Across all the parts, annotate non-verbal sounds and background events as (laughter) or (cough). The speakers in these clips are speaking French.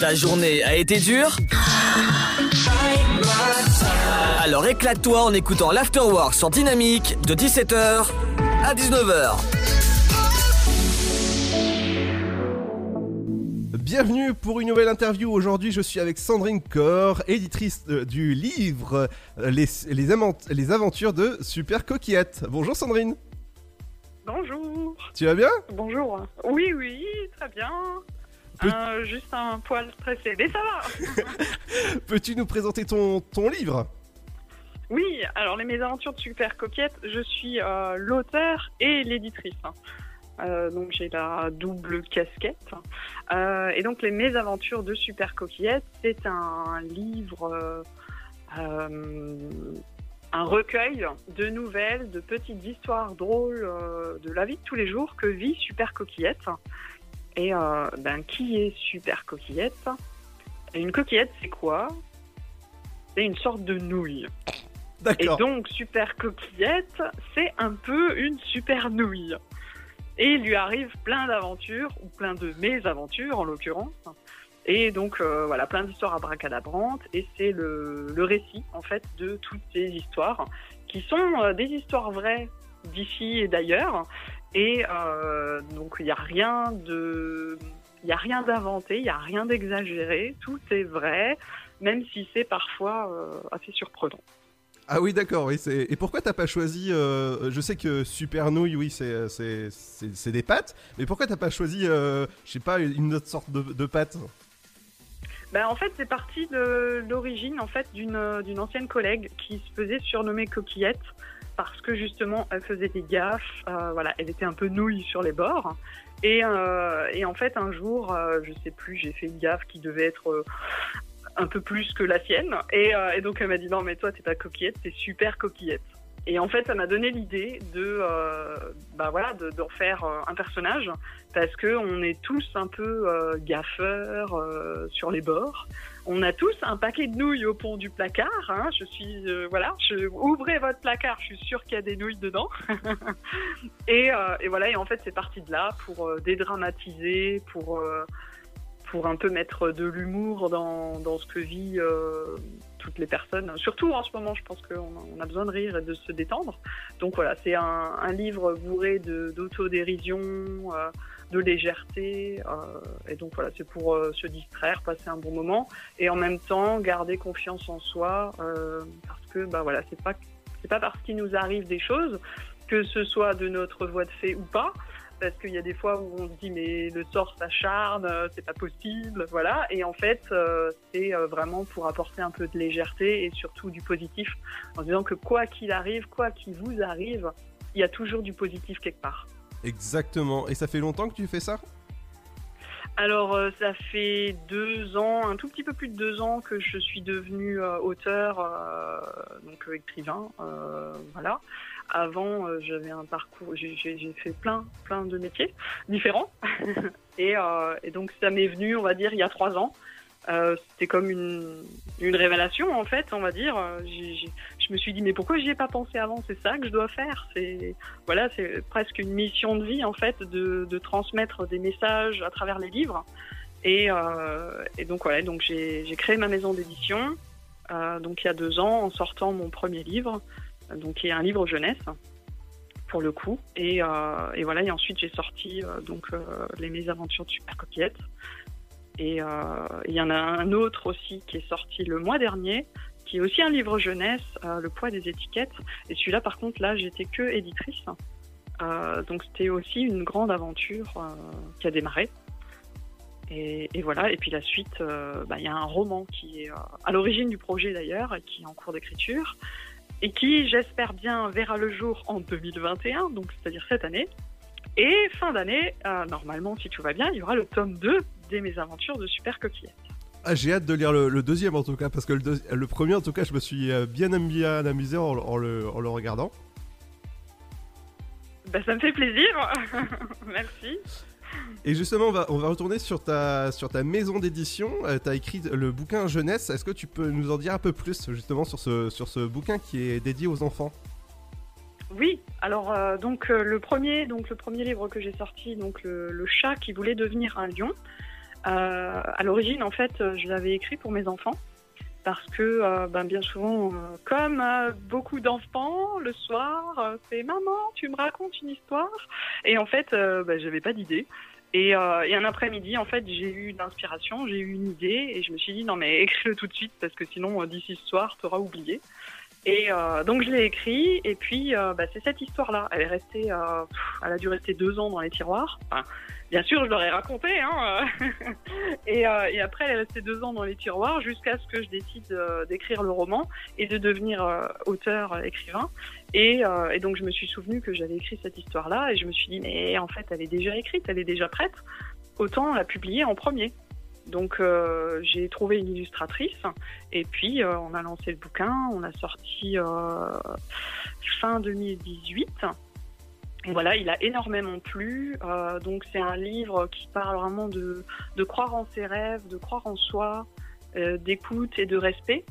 Ta journée a été dure Alors éclate-toi en écoutant l'Afterwork sur Dynamique de 17h à 19h. Bienvenue pour une nouvelle interview. Aujourd'hui, je suis avec Sandrine Corr, éditrice euh, du livre euh, les, les, aventures de Super Coquillette. Bonjour Sandrine. Bonjour. Tu vas bien? Bonjour. Oui, oui, très bien. Euh, juste un poil stressé, mais ça va. (laughs) Peux-tu nous présenter ton, ton livre? Oui, alors les mésaventures de Super Coquette, je suis euh, l'auteur et l'éditrice. hein. Euh, donc j'ai la double casquette. Euh, et donc les mésaventures de Super Coquillette, c'est un livre, un recueil de nouvelles, de petites histoires drôles euh, de la vie de tous les jours que vit Super Coquillette. Et euh, ben, qui est Super Coquillette Et Une coquillette, c'est quoi? C'est une sorte de nouille. Et donc, Super Coquillette, c'est un peu une super nouille. Et il lui arrive plein d'aventures, ou plein de mésaventures en l'occurrence. Et donc, euh, voilà, plein d'histoires abracadabrantes. Et c'est le, le récit, en fait, de toutes ces histoires, qui sont euh, des histoires vraies d'ici et d'ailleurs. Et euh, donc, il n'y a rien de. Il n'y a rien d'inventé, il n'y a rien d'exagéré, tout est vrai, même si c'est parfois euh, assez surprenant. Ah oui, d'accord. Oui, Et pourquoi t'as pas choisi euh, Je sais que Super Nouille, oui, c'est des pâtes. Mais pourquoi t'as pas choisi, je sais pas, une autre sorte de, de pâte? Ben, en fait, c'est parti de l'origine en fait d'une d'une ancienne collègue qui se faisait surnommer Coquillette parce que justement elle faisait des gaffes. euh, voilà, elle était un peu nouille sur les bords. Et, euh, et en fait, un jour, euh, je sais plus, j'ai fait une gaffe qui devait être euh, un peu plus que la sienne. Et, et donc elle m'a dit non, mais toi t'es pas Coquillette, t'es super Coquillette. Et en fait, ça m'a donné l'idée de, euh, bah voilà, de- d'en faire euh, un personnage parce que on est tous un peu euh, gaffeurs euh, sur les bords. On a tous un paquet de nouilles au pont du placard. Hein. Je suis, euh, voilà, je, ouvrez votre placard, je suis sûre qu'il y a des nouilles dedans. (laughs) et, euh, et voilà, et en fait, c'est parti de là pour dédramatiser, pour pour un peu mettre de l'humour dans, dans ce que vit euh, toutes les personnes. Surtout en ce moment, je pense qu'on a, besoin de rire et de se détendre. Donc voilà, c'est un, un livre bourré de- d'autodérision, euh, de légèreté. euh, et donc voilà, c'est pour euh, se distraire, passer un bon moment et en même temps garder confiance en soi euh, parce que bah voilà, c'est pas c'est pas parce qu'il nous arrive des choses que ce soit de notre voie de fait ou pas. Parce qu'il y a des fois où on se dit mais le sort s'acharne, euh, c'est pas possible, voilà. Et en fait, euh, c'est euh, vraiment pour apporter un peu de légèreté et surtout du positif, en disant que quoi qu'il arrive, quoi qu'il vous arrive, il y a toujours du positif quelque part. Exactement. Et ça fait longtemps que tu fais ça? Alors, ça fait deux ans, un tout petit peu plus de deux ans que je suis devenue auteur, euh, donc écrivain, euh, voilà. Avant, euh, j'avais un parcours, j'ai fait plein, plein de métiers différents. (laughs) et, euh, et donc, ça m'est venu, on va dire, il y a trois ans. Euh, C'était comme une, révélation, en fait, on va dire. Je me suis dit, mais pourquoi j'y ai pas pensé avant? C'est ça que je dois faire. C'est voilà, c'est presque une mission de vie en fait de, transmettre des messages à travers les livres. Et, donc voilà, donc j'ai créé ma maison d'édition. donc il y a deux ans en sortant mon premier livre, donc qui est un livre jeunesse pour le coup. Et, euh, et voilà, et ensuite j'ai sorti euh, donc euh, les mésaventures de Super Coquillette. Et euh, il y en a un autre aussi qui est sorti le mois dernier, qui est aussi un livre jeunesse, Le poids des étiquettes. Et celui-là, par contre, là, j'étais que éditrice. Donc c'était aussi une grande aventure qui a démarré. Et, et voilà. Et puis la suite, bah, il y a un roman qui est à l'origine du projet d'ailleurs, et qui est en cours d'écriture, et qui, j'espère bien, verra le jour en 2021, donc c'est-à-dire cette année. Et fin d'année, euh, normalement, si tout va bien, il y aura le tome 2 des Mésaventures de Super Coquillette. Ah, j'ai hâte de lire le, le deuxième en tout cas, parce que le, deux- le premier en tout cas, je me suis euh, bien, am- bien amusé en, en le, en le regardant. Bah, ça me fait plaisir. (laughs) Merci. Et justement, on va, retourner sur ta, maison d'édition. tu as écrit le bouquin jeunesse. Est-ce que tu peux nous en dire un peu plus justement sur ce, bouquin qui est dédié aux enfants? Oui, alors euh, donc euh, le premier donc le premier livre que j'ai sorti donc le, le chat qui voulait devenir un lion. à l'origine, en fait, je l'avais écrit pour mes enfants parce que ben, bien souvent, comme beaucoup d'enfants, le soir, c'est maman, tu me racontes une histoire. Et en fait, ben, j'avais pas d'idée. Et, un après-midi, en fait, j'ai eu l'inspiration, j'ai eu une idée, et je me suis dit non mais écris-le tout de suite parce que sinon d'ici ce soir, tu auras oublié. Et euh, donc je l'ai écrit, et puis euh, bah, c'est cette histoire-là. Elle est restée, euh, elle a dû rester deux ans dans les tiroirs. Enfin, bien sûr, je leur ai raconté, hein. (laughs) et, et, après, elle est restée deux ans dans les tiroirs jusqu'à ce que je décide d'écrire le roman et de devenir auteur, écrivain. Et, et, donc je me suis souvenu que j'avais écrit cette histoire-là, et je me suis dit mais en fait, elle est déjà écrite, elle est déjà prête. Autant la publier en premier. Donc euh, j'ai trouvé une illustratrice et puis euh, on a lancé le bouquin, on a sorti euh, fin 2018. Et voilà, il a énormément plu. donc c'est un livre qui parle vraiment de, de, croire en ses rêves, de croire en soi, d'écoute et de respect.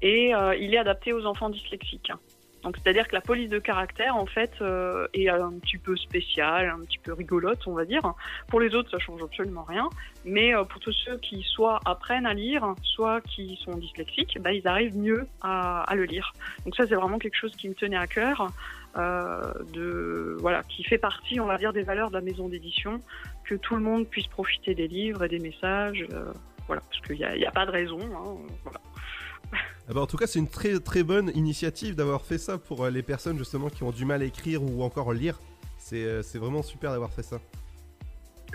Et il est adapté aux enfants dyslexiques. Donc c'est-à-dire que la police de caractère en fait euh, est un petit peu spéciale, un petit peu rigolote, on va dire. Pour les autres, ça change absolument rien, mais euh, pour tous ceux qui soit apprennent à lire, soit qui sont dyslexiques, bah, ils arrivent mieux à, le lire. Donc ça, c'est vraiment quelque chose qui me tenait à cœur, euh, de voilà, qui fait partie, on va dire, des valeurs de la maison d'édition, que tout le monde puisse profiter des livres et des messages, voilà, parce qu'il n'y a, pas de raison. Hein. Ah bah, en tout cas, c'est une très très bonne initiative d'avoir fait ça pour euh, les personnes justement qui ont du mal à écrire ou encore lire. C'est euh, vraiment super d'avoir fait ça.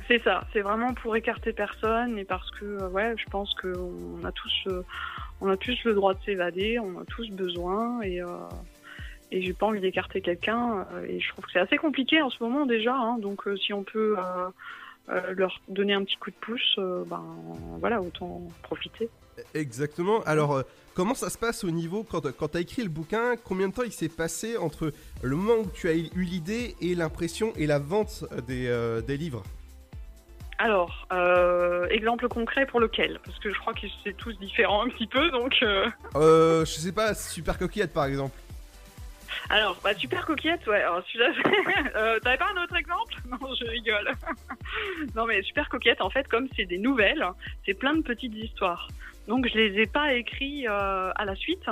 C'est ça, c'est vraiment pour écarter personne et parce que euh, ouais, je pense qu'on a tous on a tous le droit de s'évader, on a tous besoin et et j'ai pas envie d'écarter quelqu'un et je trouve que c'est assez compliqué en ce moment déjà hein. donc si on peut leur donner un petit coup de pouce ben voilà autant profiter. Exactement. Alors, euh, comment ça se passe au niveau, quand, quand tu as écrit le bouquin, combien de temps il s'est passé entre le moment où tu as eu l'idée et l'impression et la vente des, euh, des livres? Alors, euh, exemple concret pour lequel? Parce que je crois que c'est tous différents un petit peu, donc... Euh, je sais pas, Super Coquillette par exemple. Alors, bah, Super Coquillette, ouais, alors celui-là... (laughs) T'avais pas un autre exemple? Non, je rigole. (laughs) non mais Super Coquillette, en fait, comme c'est des nouvelles, c'est plein de petites histoires. Donc je les ai pas écrits euh, à la suite.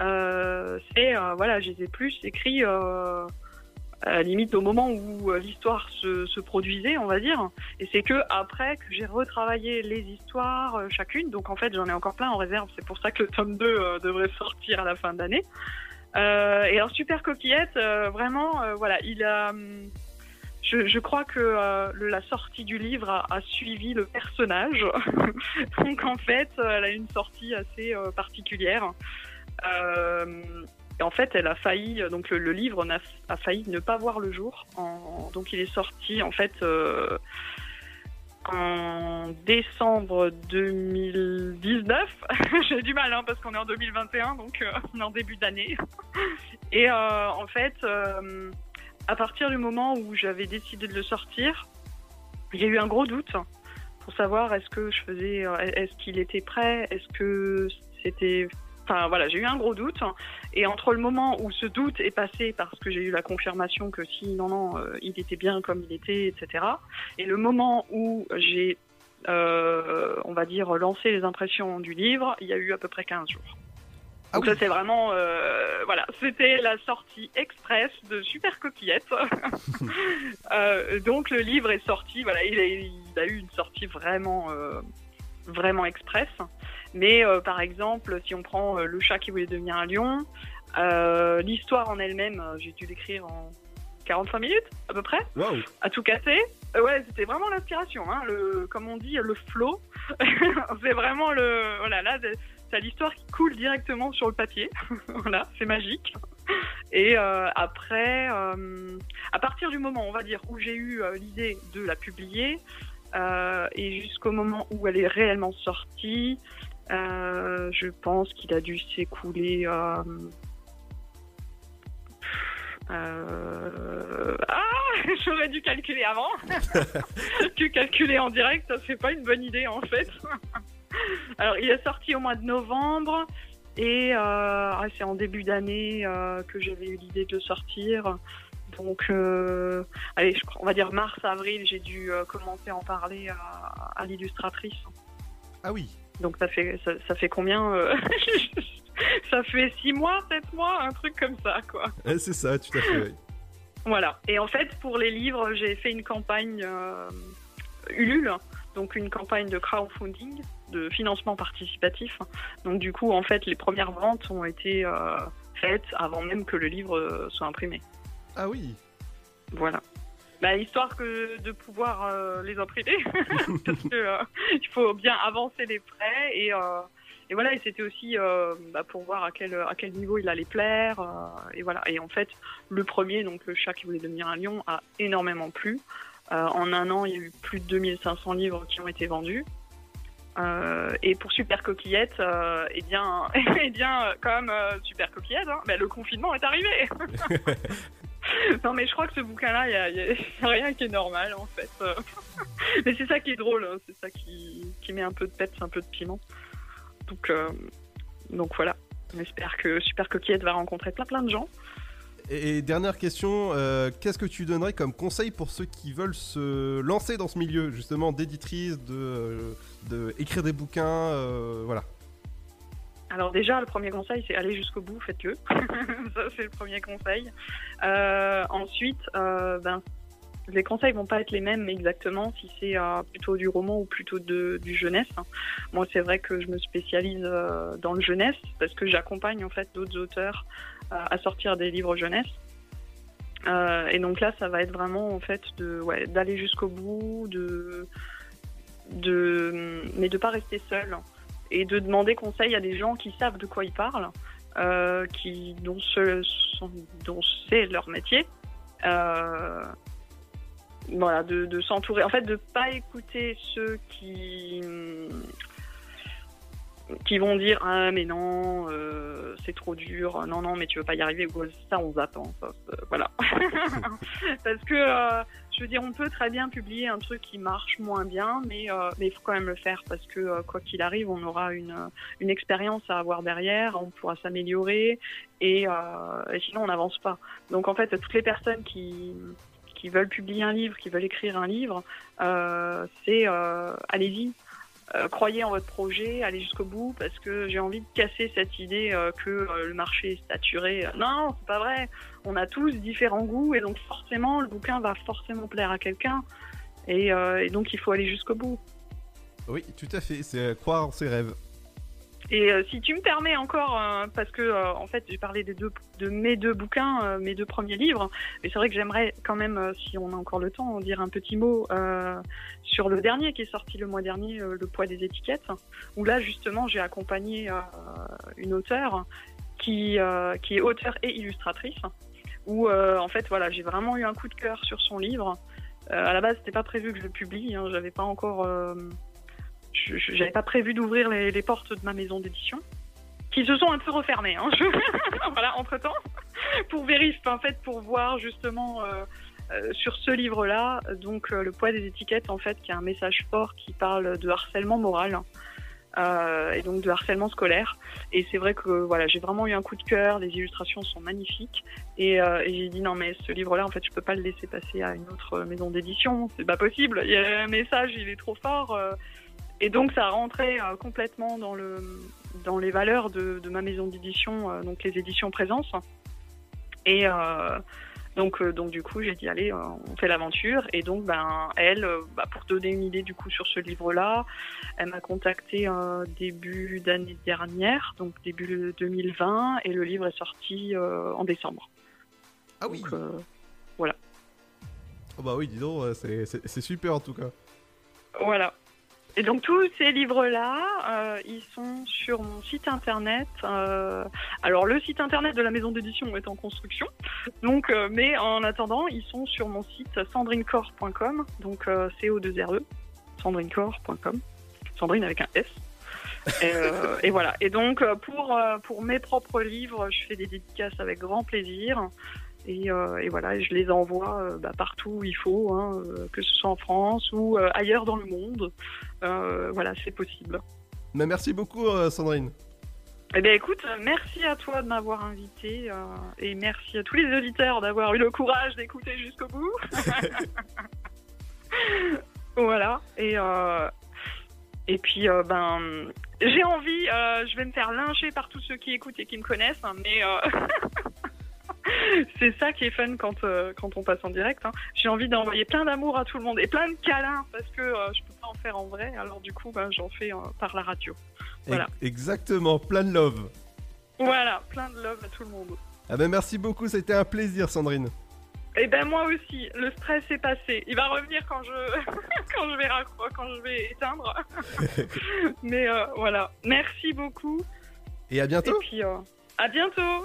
Euh, c'est euh, voilà, je les ai plus écrits à la limite au moment où l'histoire se, produisait, on va dire. Et c'est que après que j'ai retravaillé les histoires chacune. Donc en fait, j'en ai encore plein en réserve. C'est pour ça que le tome 2 devrait (laughs) sortir à la fin d'année. et alors Super Coquillette, vraiment, voilà, il a je, crois que euh, la sortie du livre a, suivi le personnage. (laughs) Donc en fait, elle a une sortie assez euh, particulière. Euh, en fait, elle a failli, donc le, livre a, failli ne pas voir le jour. donc il est sorti en fait en décembre 2019. (laughs) J'ai du mal hein, parce qu'on est en 2021, donc on est en début d'année. Et en fait à partir du moment où j'avais décidé de le sortir, il y a eu un gros doute pour savoir est-ce que je faisais, euh, est-ce qu'il était prêt, est-ce que c'était, enfin voilà, j'ai eu un gros doute. Et entre le moment où ce doute est passé parce que j'ai eu la confirmation que si non non, euh, il était bien comme il était, etc. Et le moment où j'ai, euh, on va dire, lancé les impressions du livre, il y a eu à peu près 15 jours. Ah donc ça c'est vraiment euh, voilà, c'était la sortie express de Super Coquillette. (laughs) euh, donc le livre est sorti, voilà, il a, il a eu une sortie vraiment euh, vraiment express. Mais euh, par exemple, si on prend euh, le chat qui voulait devenir un lion, l'histoire en elle-même, j'ai dû l'écrire en 45 minutes à peu près, wow. à tout casser. ouais, c'était vraiment l'inspiration, hein, le comme on dit le flow. (laughs) c'est vraiment le voilà là T'as l'histoire qui coule directement sur le papier. (laughs) voilà, c'est magique. Et euh, après, euh, à partir du moment, on va dire, où j'ai eu euh, l'idée de la publier, et jusqu'au moment où elle est réellement sortie, je pense qu'il a dû s'écouler. Ah, (laughs) j'aurais dû calculer avant. (laughs) que calculer en direct, ça c'est pas une bonne idée en fait. (laughs) Alors, il est sorti au mois de novembre et euh, c'est en début d'année euh, que j'avais eu l'idée de le sortir. Donc, euh, allez, on va dire mars-avril, j'ai dû commencer à en parler à, à l'illustratrice. Ah oui. Donc ça fait ça, ça fait combien (laughs) Ça fait six mois, sept mois, un truc comme ça, quoi. Eh, c'est ça, tout à fait. oui. Voilà. Et en fait, pour les livres, j'ai fait une campagne Ulule, donc une campagne de crowdfunding, de financement participatif. Donc du coup, en fait, les premières ventes ont été euh, faites avant même que le livre euh, soit imprimé. Ah oui. Voilà. Bah, histoire que de pouvoir euh, les imprimer, (laughs) parce que euh, il faut bien avancer les prêts et, et voilà. Et c'était aussi bah, pour voir à quel à quel niveau il allait plaire et voilà. Et en fait, le premier, donc le chat qui voulait devenir un lion, a énormément plu. En un an, il y a eu plus de 2500 livres qui ont été vendus. Euh, et pour Super Coquillette, euh, eh bien, (laughs) eh bien, comme euh, Super Coquillette, hein, bah, le confinement est arrivé. (laughs) non, mais je crois que ce bouquin-là, il y a, (laughs) rien qui est normal en fait. Mais c'est ça qui est drôle, hein, c'est ça qui, qui met un peu de peps, un peu de piment. Donc, euh, donc voilà. On espère que Super Coquillette va rencontrer plein plein de gens. Et, dernière question, euh, qu'est-ce que tu donnerais comme conseil pour ceux qui veulent se lancer dans ce milieu, justement, d'éditrice, de, euh, des bouquins, euh, voilà. Alors déjà, le premier conseil, c'est aller jusqu'au bout, faites-le. (laughs) ça, c'est le premier conseil. Ensuite, ben, les conseils vont pas être les mêmes exactement si c'est plutôt du roman ou plutôt du jeunesse. Moi, c'est vrai que je me spécialise dans le jeunesse parce que j'accompagne en fait d'autres auteurs à sortir des livres jeunesse. Euh, et donc là, ça va être vraiment en fait de d'aller jusqu'au bout, de de mais de pas rester seul et de demander conseil à des gens qui savent de quoi ils parlent, euh, qui dont ce, dont c'est leur métier. Euh, voilà, de, de s'entourer. En fait, de pas écouter ceux qui qui vont dire ah mais non euh, c'est trop dur. Non non mais tu veux pas y arriver ça on attend ça, ça, voilà. (laughs) Parce que euh, je veux dire on peut très bien publier un truc qui marche moins bien mais euh, mais il faut quand même le faire parce que euh, quoi qu'il arrive on aura une une expérience à avoir derrière on pourra s'améliorer et, euh, et sinon on n'avance pas. Donc en fait toutes les personnes qui qui veulent publier un livre qui veulent écrire un livre euh, c'est euh, allez-y euh, croyez en votre projet, allez jusqu'au bout, parce que j'ai envie de casser cette idée euh, que euh, le marché est saturé. Non, c'est pas vrai. On a tous différents goûts, et donc forcément, le bouquin va forcément plaire à quelqu'un, et, donc il faut aller jusqu'au bout. Oui, tout à fait, c'est croire en ses rêves. Et euh, si tu me permets encore, euh, parce que euh, en fait j'ai parlé des deux, de mes deux bouquins, mes deux premiers livres, mais c'est vrai que j'aimerais quand même, si on a encore le temps, dire un petit mot sur le dernier qui est sorti le mois dernier, Le poids des étiquettes, où là justement j'ai accompagné une auteure qui, qui est auteure et illustratrice, où en fait voilà j'ai vraiment eu un coup de cœur sur son livre. Euh, à la base c'était pas prévu que je le publie, hein, j'avais pas encore je j'avais pas prévu d'ouvrir les, portes de ma maison d'édition, qui se sont un peu refermées. Hein, (laughs) voilà, entre temps, pour vérifier, en fait, pour voir justement euh, euh, sur ce livre-là, donc euh, le poids des étiquettes, en fait, qui a un message fort qui parle de harcèlement moral. euh, et donc de harcèlement scolaire et c'est vrai que voilà j'ai vraiment eu un coup de cœur les illustrations sont magnifiques et, et j'ai dit non mais ce livre là en fait je peux pas le laisser passer à une autre maison d'édition c'est pas possible il y a un message il est trop fort et donc ça a rentré euh, complètement dans le dans les valeurs de, de ma maison d'édition, euh, donc les éditions Présence. Et euh, donc euh, donc du coup j'ai dit allez on fait l'aventure et donc ben elle bah, pour donner une idée du coup sur ce livre là elle m'a contacté début d'année dernière donc début 2020 et le livre est sorti en décembre Ah oui donc euh, Oh bah oui, dis donc, c'est super en tout cas. Voilà. Et donc tous ces livres-là, euh, ils sont sur mon site internet. euh, alors le site internet de la maison d'édition est en construction, donc euh, mais en attendant, ils sont sur mon site sandrinecore.com, donc euh, co2re, sandrinecore.com, Sandrine avec un S. Et, euh, et voilà. Et donc euh, pour pour mes propres livres, je fais des dédicaces avec grand plaisir. Et, euh, et voilà, je les envoie euh, bah, partout où il faut, hein, euh, que ce soit en France ou ailleurs dans le monde. Voilà, c'est possible. Mais merci beaucoup, Sandrine. Eh bien écoute, merci à toi de m'avoir invité euh, et merci à tous les auditeurs d'avoir eu le courage d'écouter jusqu'au bout. (laughs) voilà. Et, euh, et puis, euh, ben, j'ai envie, je vais me faire lyncher par tous ceux qui écoutent et qui me connaissent, hein, mais (laughs) (laughs) c'est ça qui est fun quand, euh, quand on passe en direct. hein. J'ai envie d'envoyer plein d'amour à tout le monde et plein de câlins parce que euh, je peux pas en faire en vrai, alors du coup, ben, j'en fais euh, par la radio. Voilà. Exactement, plein de love. Voilà, plein de love à tout le monde. Ah ben merci beaucoup, c'était un plaisir Sandrine. Et ben moi aussi, le stress est passé. Il va revenir quand je (laughs) quand je vais quand je vais éteindre. (laughs) Mais euh, voilà, merci beaucoup Et à et bientôt. puis euh, à bientôt.